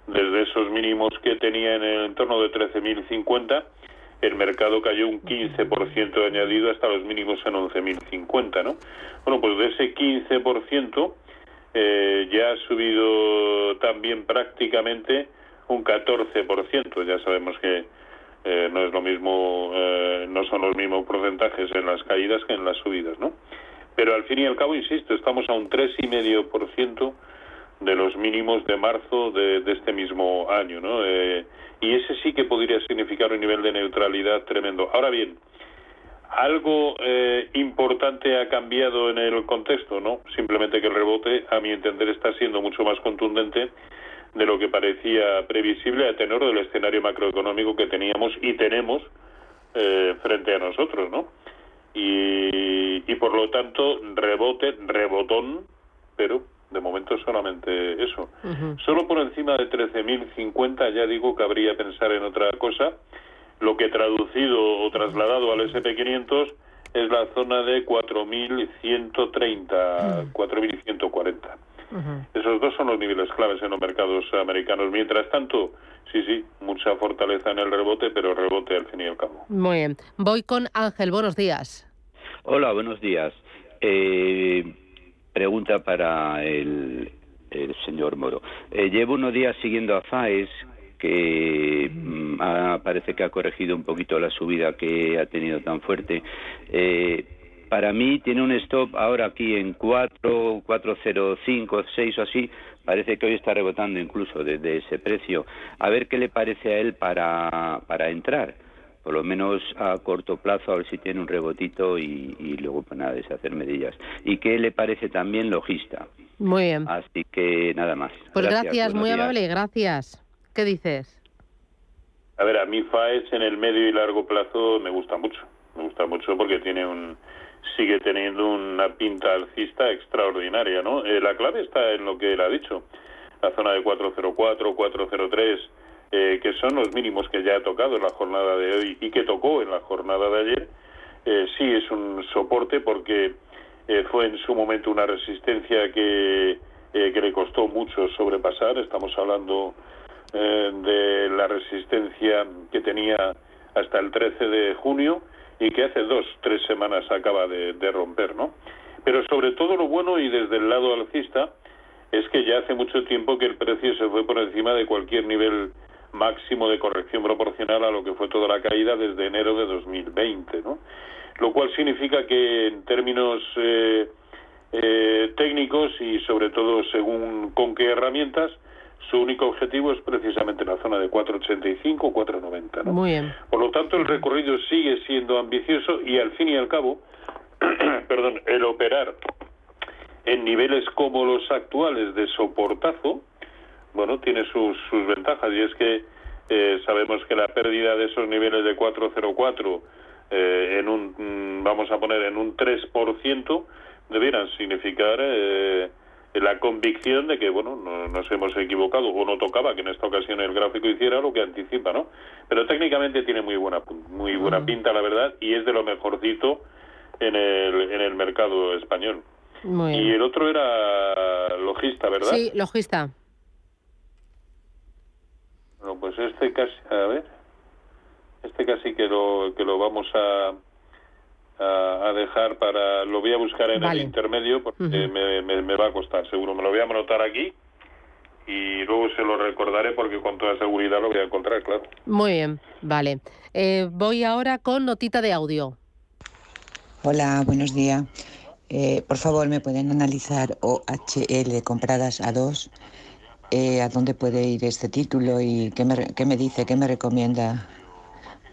desde esos mínimos que tenía en el entorno de 13.050, el mercado cayó un 15% añadido hasta los mínimos en 11.050, ¿no? Bueno, pues de ese 15% eh, ya ha subido también prácticamente un 14%. Ya sabemos que eh, no es lo mismo, eh, no son los mismos porcentajes en las caídas que en las subidas, ¿no? Pero al fin y al cabo, insisto, estamos a un 3,5% de los mínimos de marzo de, este mismo año, ¿no? Eh, y ese sí que podría significar un nivel de neutralidad tremendo. Ahora bien, algo eh, importante ha cambiado en el contexto, ¿no? Simplemente que el rebote, a mi entender, está siendo mucho más contundente de lo que parecía previsible a tenor del escenario macroeconómico que teníamos y tenemos eh, frente a nosotros, ¿no? Y, y por lo tanto, rebote, rebotón, pero de momento solamente eso. Solo por encima de 13.050 ya digo que habría pensar en otra cosa. Lo que traducido o trasladado al SP500 es la zona de 4.130, 4.140. Esos dos son los niveles claves en los mercados americanos. Mientras tanto, sí, sí, mucha fortaleza en el rebote, pero rebote al fin y al cabo. Muy bien. Voy con Ángel. Buenos días. Hola, buenos días. Eh, pregunta para el, señor Moro. Eh, llevo unos días siguiendo a FAES, que mm, parece que ha corregido un poquito la subida que ha tenido tan fuerte. Eh, para mí tiene un stop ahora aquí en 4, 405, 6 o así. Parece que hoy está rebotando incluso desde ese precio. A ver qué le parece a él para, para entrar por lo menos a corto plazo, a ver si tiene un rebotito y, luego pues nada, deshacer medidas. ¿Y qué le parece también logista? Muy bien. Así que nada más. Pues gracias, muy amable, gracias. ¿Qué dices? A ver, a mí FAES en el medio y largo plazo me gusta mucho. Me gusta mucho porque tiene un sigue teniendo una pinta alcista extraordinaria, ¿no? Eh, la clave está en lo que él ha dicho. La zona de 404, 403 eh, que son los mínimos que ya ha tocado en la jornada de hoy y que tocó en la jornada de ayer, eh, sí es un soporte porque eh, fue en su momento una resistencia que, que le costó mucho sobrepasar. Estamos hablando de la resistencia que tenía hasta el 13 de junio y que hace dos, tres semanas acaba de, de romper, ¿no? Pero sobre todo lo bueno y desde el lado alcista es que ya hace mucho tiempo que el precio se fue por encima de cualquier nivel máximo de corrección proporcional a lo que fue toda la caída desde enero de 2020, ¿no? Lo cual significa que en términos eh, eh, técnicos y sobre todo según con qué herramientas, su único objetivo es precisamente la zona de 485 o 490. ¿no? Muy bien. Por lo tanto, el recorrido sigue siendo ambicioso y al fin y al cabo, perdón, el operar en niveles como los actuales de soportazo, bueno, tiene sus, sus ventajas y es que eh, sabemos que la pérdida de esos niveles de 404 eh, en un, mm, vamos a poner en un 3%, debieran significar eh, la convicción de que, bueno, no, nos hemos equivocado o no tocaba que en esta ocasión el gráfico hiciera lo que anticipa, ¿no? Pero técnicamente tiene muy buena, muy buena mm. pinta, la verdad, y es de lo mejorcito en el, en el mercado español. y el otro era logista, ¿verdad? Sí, logista. Bueno, pues este casi, a ver, este casi que lo, que lo vamos a, a, dejar para, lo voy a buscar en el intermedio porque me, me, va a costar, seguro, me lo voy a anotar aquí y luego se lo recordaré porque con toda seguridad lo voy a encontrar, claro. Muy bien, vale. Eh, voy ahora con notita de audio. Hola, buenos días. Eh, por favor, ¿me pueden analizar OHL compradas a dos eh, a dónde puede ir este título y qué me, qué me dice, qué me recomienda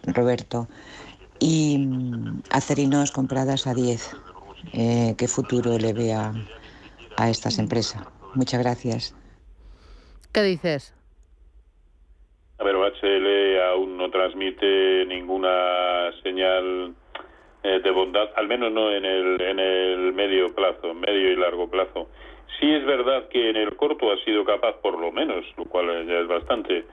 Roberto. Y acerinos compradas a 10. Eh, ¿Qué futuro le ve a, estas empresas? Muchas gracias. ¿Qué dices? A ver, OHL aún no transmite ninguna señal eh, de bondad, al menos no en el, en el medio plazo, medio y largo plazo. Sí es verdad que en el corto ha sido capaz, por lo menos, lo cual ya es bastante,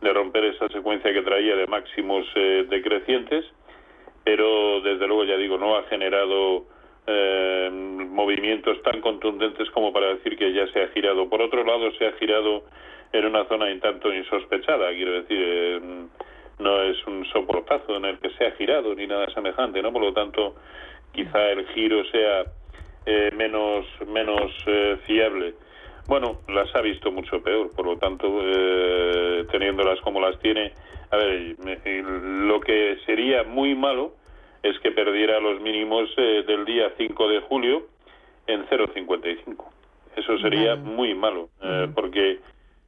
de romper esa secuencia que traía de máximos eh, decrecientes, pero desde luego, ya digo, no ha generado eh, movimientos tan contundentes como para decir que ya se ha girado. Por otro lado, se ha girado en una zona un tanto insospechada, quiero decir, no es un soportazo en el que se ha girado ni nada semejante, ¿no? Por lo tanto, quizá el giro sea eh, menos, menos eh, fiable. Bueno, las ha visto mucho peor, por lo tanto, eh, teniéndolas como las tiene, a ver, lo que sería muy malo es que perdiera los mínimos del día 5 de julio en 0,55. Eso sería muy malo, porque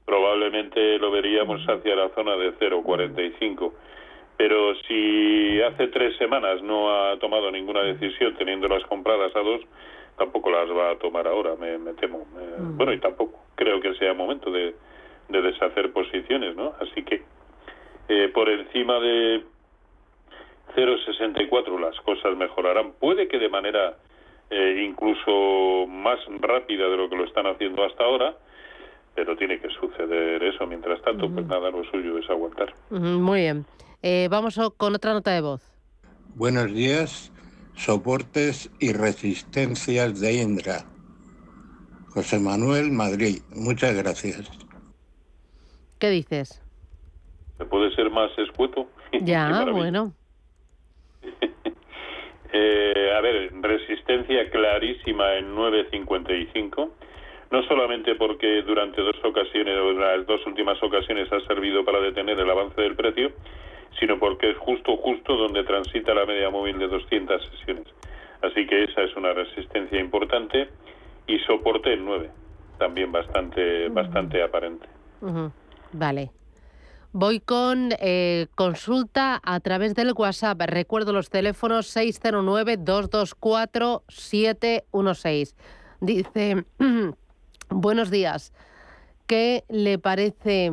probablemente lo veríamos hacia la zona de 0,45 pero si hace tres semanas no ha tomado ninguna decisión teniéndolas compradas a dos, tampoco las va a tomar ahora, me, temo. Mm. Bueno, y tampoco creo que sea momento de, deshacer posiciones, ¿no? Así que eh, por encima de 0,64 las cosas mejorarán. Puede que de manera eh, incluso más rápida de lo que lo están haciendo hasta ahora, pero tiene que suceder eso. Mientras tanto, pues nada, lo suyo es aguantar. Muy bien. Eh, vamos con otra nota de voz. Buenos días, soportes y resistencias de Indra. José Manuel, Madrid. Muchas gracias. ¿Qué dices? ¿Se puede ser más escueto? Ya, bueno. Eh, a ver, resistencia clarísima en 955 no solamente porque durante dos ocasiones o las dos últimas ocasiones ha servido para detener el avance del precio, sino porque es justo, justo donde transita la media móvil de 200 sesiones. Así que esa es una resistencia importante y soporte en 9, también bastante, bastante aparente. Vale. Voy con eh, consulta a través del WhatsApp. Recuerdo los teléfonos 609-224-716. Dice, buenos días, ¿qué le parece?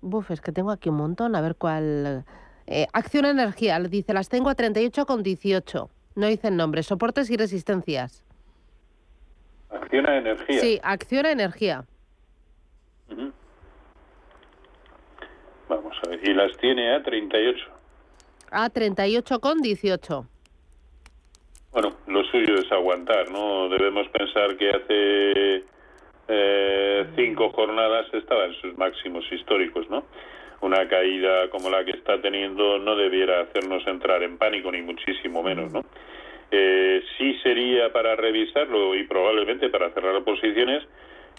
Buf, es que tengo aquí un montón, a ver cuál... Eh, Acción Energía, dice, las tengo a 38 con 18. No dicen nombres, soportes y resistencias. Acción Energía. Sí, Acción Energía. Vamos a ver, y las tiene a 38. A 38 con 18. Bueno, lo suyo es aguantar, ¿no? Debemos pensar que hace eh, cinco jornadas estaba en sus máximos históricos, ¿no? una caída como la que está teniendo no debiera hacernos entrar en pánico, ni muchísimo menos, ¿no? Eh, sí sería para revisarlo y probablemente para cerrar posiciones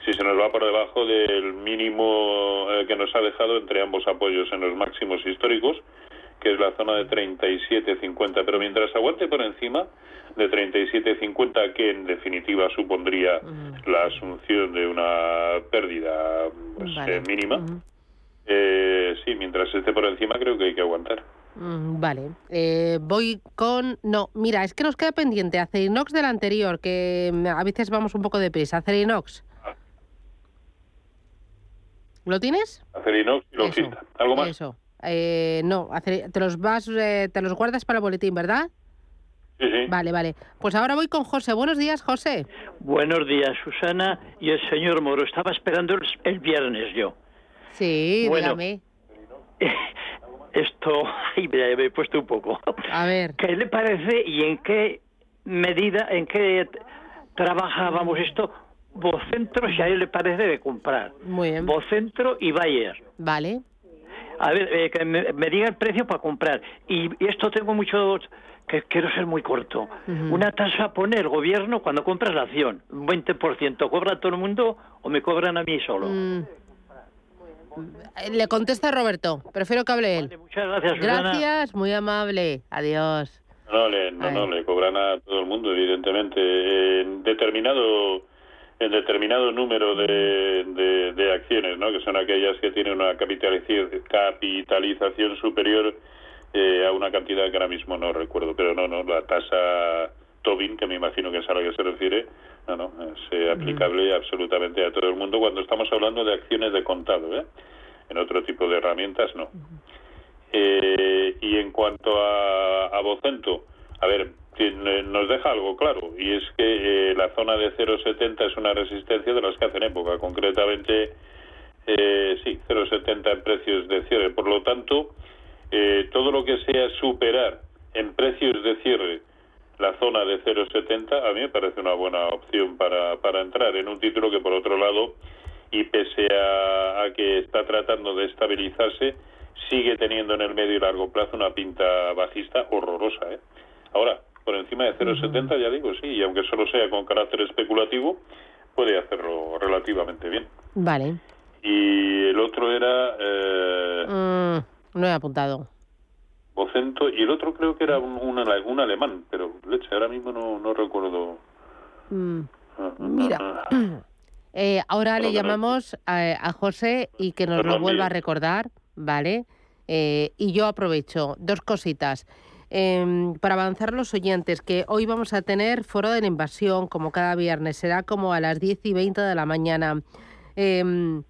si se nos va por debajo del mínimo eh, que nos ha dejado entre ambos apoyos en los máximos históricos, que es la zona de 37.50. Pero mientras aguante por encima de 37.50, que en definitiva supondría la asunción de una pérdida pues, eh, mínima, eh, sí, mientras esté por encima creo que hay que aguantar. Mm, vale, eh, voy con... No, mira, es que nos queda pendiente Acerinox del anterior, que mm, a veces vamos un poco deprisa. Acerinox. ¿Lo tienes? Acerinox y. ¿Algo más? Eso. Eh, no, te los vas, eh, te los guardas para el boletín, ¿verdad? Sí, sí. Vale, vale. Pues ahora voy con José. Buenos días, José. Buenos días, Susana y el señor Moro. Estaba esperando el viernes yo. Sí, bueno, dígame. Esto, ay, me he puesto un poco. A ver. ¿Qué le parece y en qué medida, en qué trabajábamos esto? Vocentro, si a él le parece, de comprar. Muy bien. Vocentro y Bayer. Vale. A ver, eh, que me, diga el precio para comprar. Y, esto tengo mucho que quiero ser muy corto. Una tasa pone el gobierno cuando compras la acción, un 20%. ¿Cobra todo el mundo o me cobran a mí solo? Mm. Le contesta Roberto. Prefiero que hable él. muchas gracias. Gracias, muy amable. Adiós. No, le, no, le cobran a todo el mundo, evidentemente. En determinado en determinado número de, de, acciones, ¿no? que son aquellas que tienen una capitalización superior eh, a una cantidad que ahora mismo no recuerdo, pero no, no, la tasa Tobin, que me imagino que es a la que se refiere, no, no, es eh, aplicable absolutamente a todo el mundo cuando estamos hablando de acciones de contado, ¿eh? En otro tipo de herramientas no. Eh, y en cuanto a, a Vocento, a ver, nos deja algo claro, y es que la zona de 0,70 es una resistencia de las que hacen época, concretamente, sí, 0,70 en precios de cierre. Por lo tanto, todo lo que sea superar en precios de cierre la zona de 0,70 a mí me parece una buena opción para, para entrar en un título que por otro lado y pese a, que está tratando de estabilizarse sigue teniendo en el medio y largo plazo una pinta bajista horrorosa. ¿eh? Ahora, por encima de 0,70 ya digo, sí, y aunque solo sea con carácter especulativo, puede hacerlo relativamente bien. Vale. Y el otro era... Eh, mm, no he apuntado. Bocento, y el otro creo que era un, un, alemán, pero leche, ahora mismo no, no recuerdo. Mm. Ah, Mira. Ah, ah. Eh, ahora le llamamos a, José y que nos lo vuelva a recordar, ¿vale? Eh, y yo aprovecho dos cositas. Em, para avanzar los oyentes, que hoy vamos a tener foro de la invasión, como cada viernes, será como a las 10 y 20 de la mañana. Em,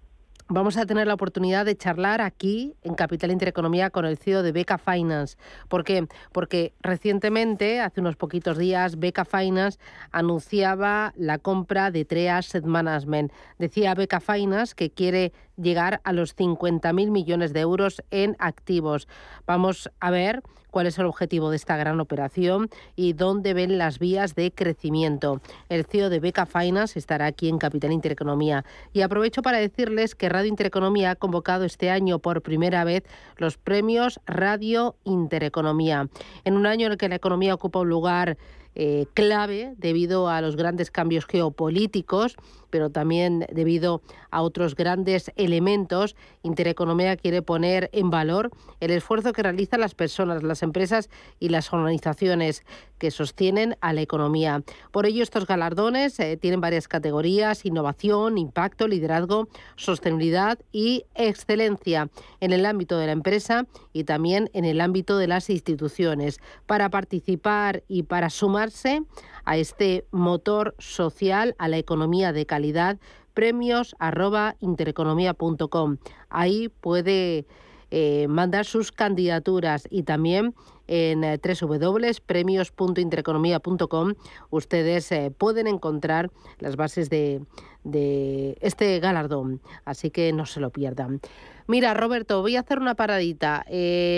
Vamos a tener la oportunidad de charlar aquí en Capital Intereconomía con el CEO de Beca Finance. ¿Por qué? Porque recientemente, hace unos poquitos días, Beca Finance anunciaba la compra de Trea Asset Management. Decía Beca Finance que quiere llegar a los 50.000 millones de euros en activos. Vamos a ver cuál es el objetivo de esta gran operación y dónde ven las vías de crecimiento. El CEO de Beca Finance estará aquí en Capital Intereconomía. Y aprovecho para decirles que Radio Intereconomía ha convocado este año por primera vez los premios Radio Intereconomía. En un año en el que la economía ocupa un lugar eh, clave debido a los grandes cambios geopolíticos, pero también debido a otros grandes elementos, Intereconomía quiere poner en valor el esfuerzo que realizan las personas, las empresas y las organizaciones que sostienen a la economía. Por ello, estos galardones eh, tienen varias categorías, innovación, impacto, liderazgo, sostenibilidad y excelencia en el ámbito de la empresa y también en el ámbito de las instituciones. Para participar y para sumarse a este motor social, a la economía de calidad, premios arroba intereconomía.com. Ahí puede eh, mandar sus candidaturas y también en eh, www.premios.intereconomía.com ustedes eh, pueden encontrar las bases de, de este galardón, así que no se lo pierdan. Mira, Roberto, voy a hacer una paradita.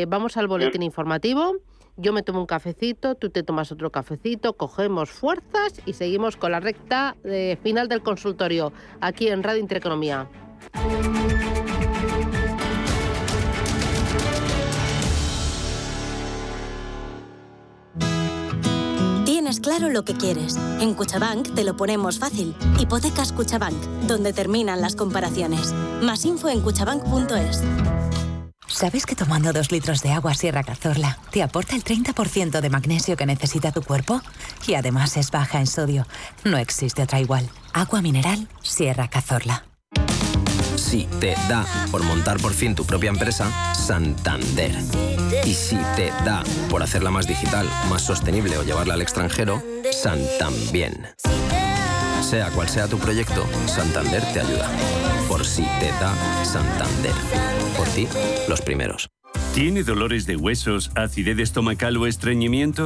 vamos al boletín informativo yo me tomo un cafecito, tú te tomas otro cafecito, cogemos fuerzas y seguimos con la recta de final del consultorio aquí en Radio Intereconomía. Tienes claro lo que quieres. En Cuchabank te lo ponemos fácil. Hipotecas Cuchabank, donde terminan las comparaciones. Más info en cuchabank.es. ¿Sabes que tomando dos litros de agua Sierra Cazorla te aporta el 30% de magnesio que necesita tu cuerpo? Y además es baja en sodio. No existe otra igual. Agua mineral Sierra Cazorla. Si te da por montar por fin tu propia empresa, Santander. Y si te da por hacerla más digital, más sostenible o llevarla al extranjero, Santambién. Sea cual sea tu proyecto, Santander te ayuda. Por si te da Santander. Por ti, los primeros. ¿Tiene dolores de huesos, acidez estomacal o estreñimiento?